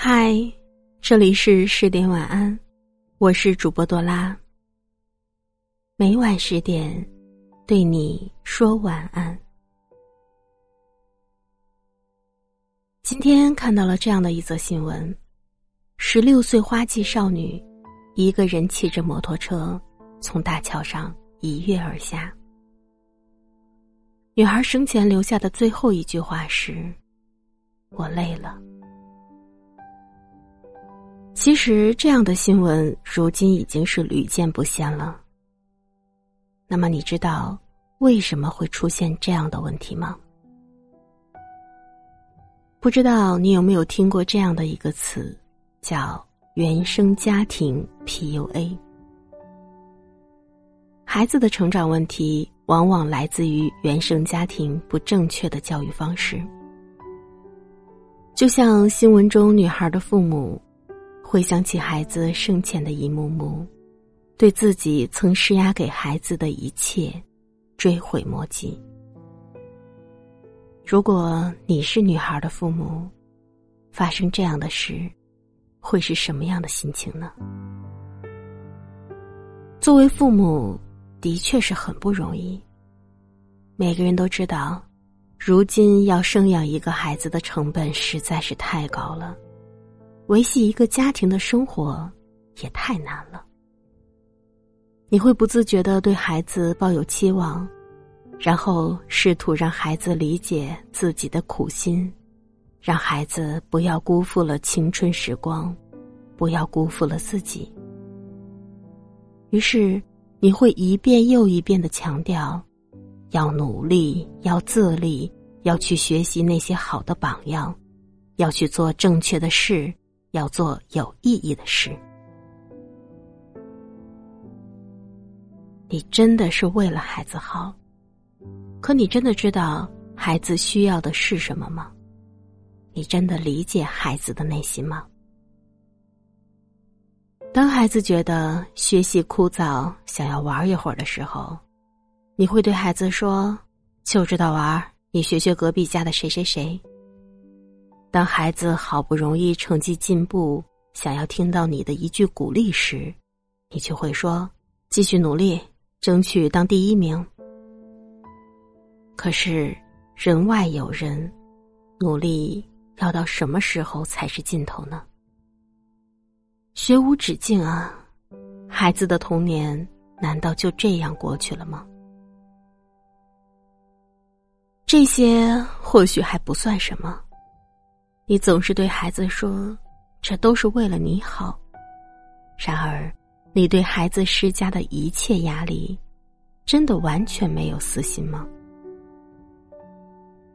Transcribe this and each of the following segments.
嗨，这里是十点晚安，我是主播多拉。每晚十点，对你说晚安。今天看到了这样的一则新闻：十六岁花季少女，一个人骑着摩托车从大桥上一跃而下。女孩生前留下的最后一句话是：“我累了。”其实，这样的新闻如今已经是屡见不鲜了。那么，你知道为什么会出现这样的问题吗？不知道你有没有听过这样的一个词，叫“原生家庭 PUA”。孩子的成长问题往往来自于原生家庭不正确的教育方式，就像新闻中女孩的父母。回想起孩子生前的一幕幕，对自己曾施压给孩子的一切，追悔莫及。如果你是女孩的父母，发生这样的事，会是什么样的心情呢？作为父母，的确是很不容易。每个人都知道，如今要生养一个孩子的成本实在是太高了。维系一个家庭的生活也太难了。你会不自觉的对孩子抱有期望，然后试图让孩子理解自己的苦心，让孩子不要辜负了青春时光，不要辜负了自己。于是，你会一遍又一遍的强调，要努力，要自立，要去学习那些好的榜样，要去做正确的事。要做有意义的事。你真的是为了孩子好，可你真的知道孩子需要的是什么吗？你真的理解孩子的内心吗？当孩子觉得学习枯燥，想要玩一会儿的时候，你会对孩子说：“就知道玩，你学学隔壁家的谁谁谁。”当孩子好不容易成绩进步，想要听到你的一句鼓励时，你就会说：“继续努力，争取当第一名。”可是人外有人，努力要到什么时候才是尽头呢？学无止境啊！孩子的童年难道就这样过去了吗？这些或许还不算什么。你总是对孩子说：“这都是为了你好。”然而，你对孩子施加的一切压力，真的完全没有私心吗？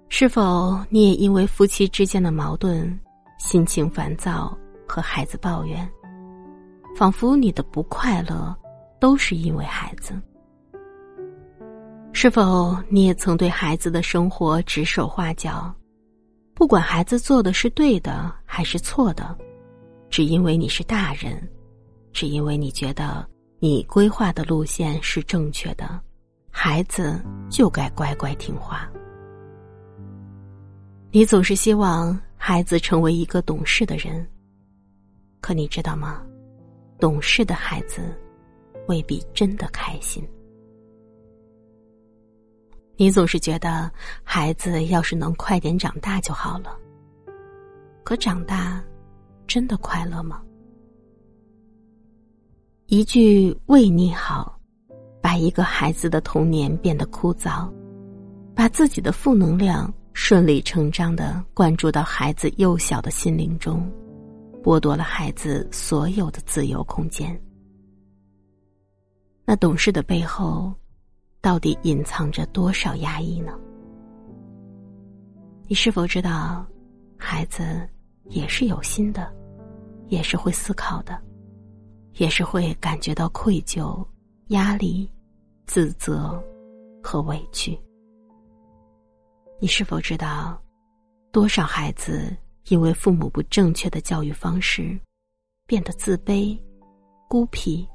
是否你也因为夫妻之间的矛盾，心情烦躁，和孩子抱怨，仿佛你的不快乐都是因为孩子？是否你也曾对孩子的生活指手画脚？不管孩子做的是对的还是错的，只因为你是大人，只因为你觉得你规划的路线是正确的，孩子就该乖乖听话。你总是希望孩子成为一个懂事的人，可你知道吗？懂事的孩子未必真的开心。你总是觉得孩子要是能快点长大就好了，可长大真的快乐吗？一句“为你好”，把一个孩子的童年变得枯燥，把自己的负能量顺理成章的灌注到孩子幼小的心灵中，剥夺了孩子所有的自由空间。那懂事的背后。到底隐藏着多少压抑呢？你是否知道，孩子也是有心的，也是会思考的，也是会感觉到愧疚、压力、自责和委屈？你是否知道，多少孩子因为父母不正确的教育方式，变得自卑、孤僻、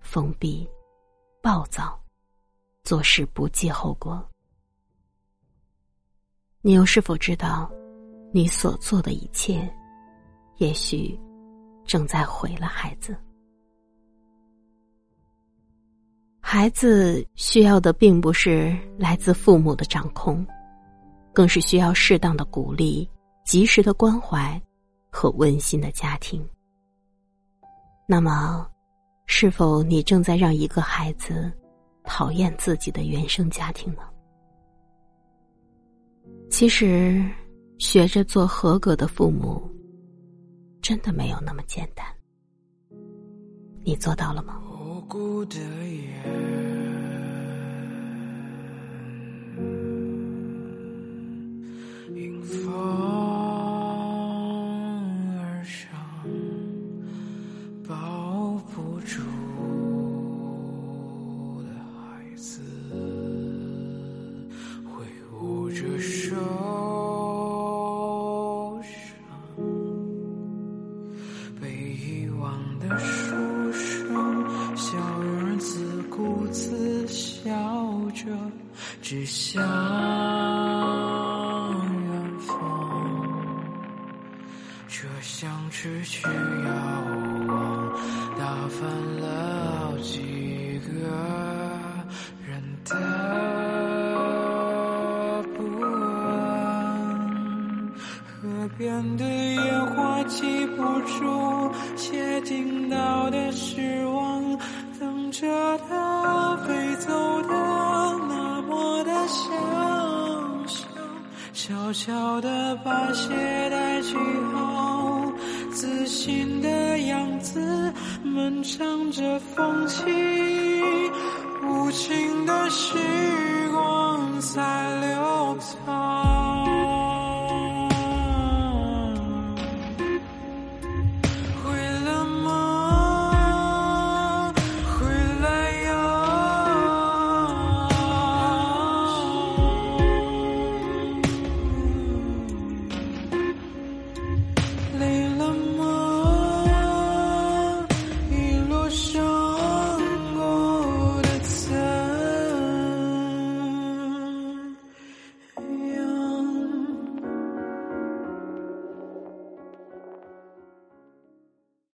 封闭、暴躁？做事不计后果，你又是否知道，你所做的一切，也许正在毁了孩子。孩子需要的并不是来自父母的掌控，更是需要适当的鼓励、及时的关怀和温馨的家庭。那么，是否你正在让一个孩子讨厌自己的原生家庭呢？其实，学着做合格的父母，真的没有那么简单。你做到了吗？只想远方，这像痴去遥望，打翻了好几个人的不安。河边的烟花记不住，且听到的失望，等着的它飞走的。悄悄地把鞋带系好，自信的样子，漫长着风起，无情的时光在流淌。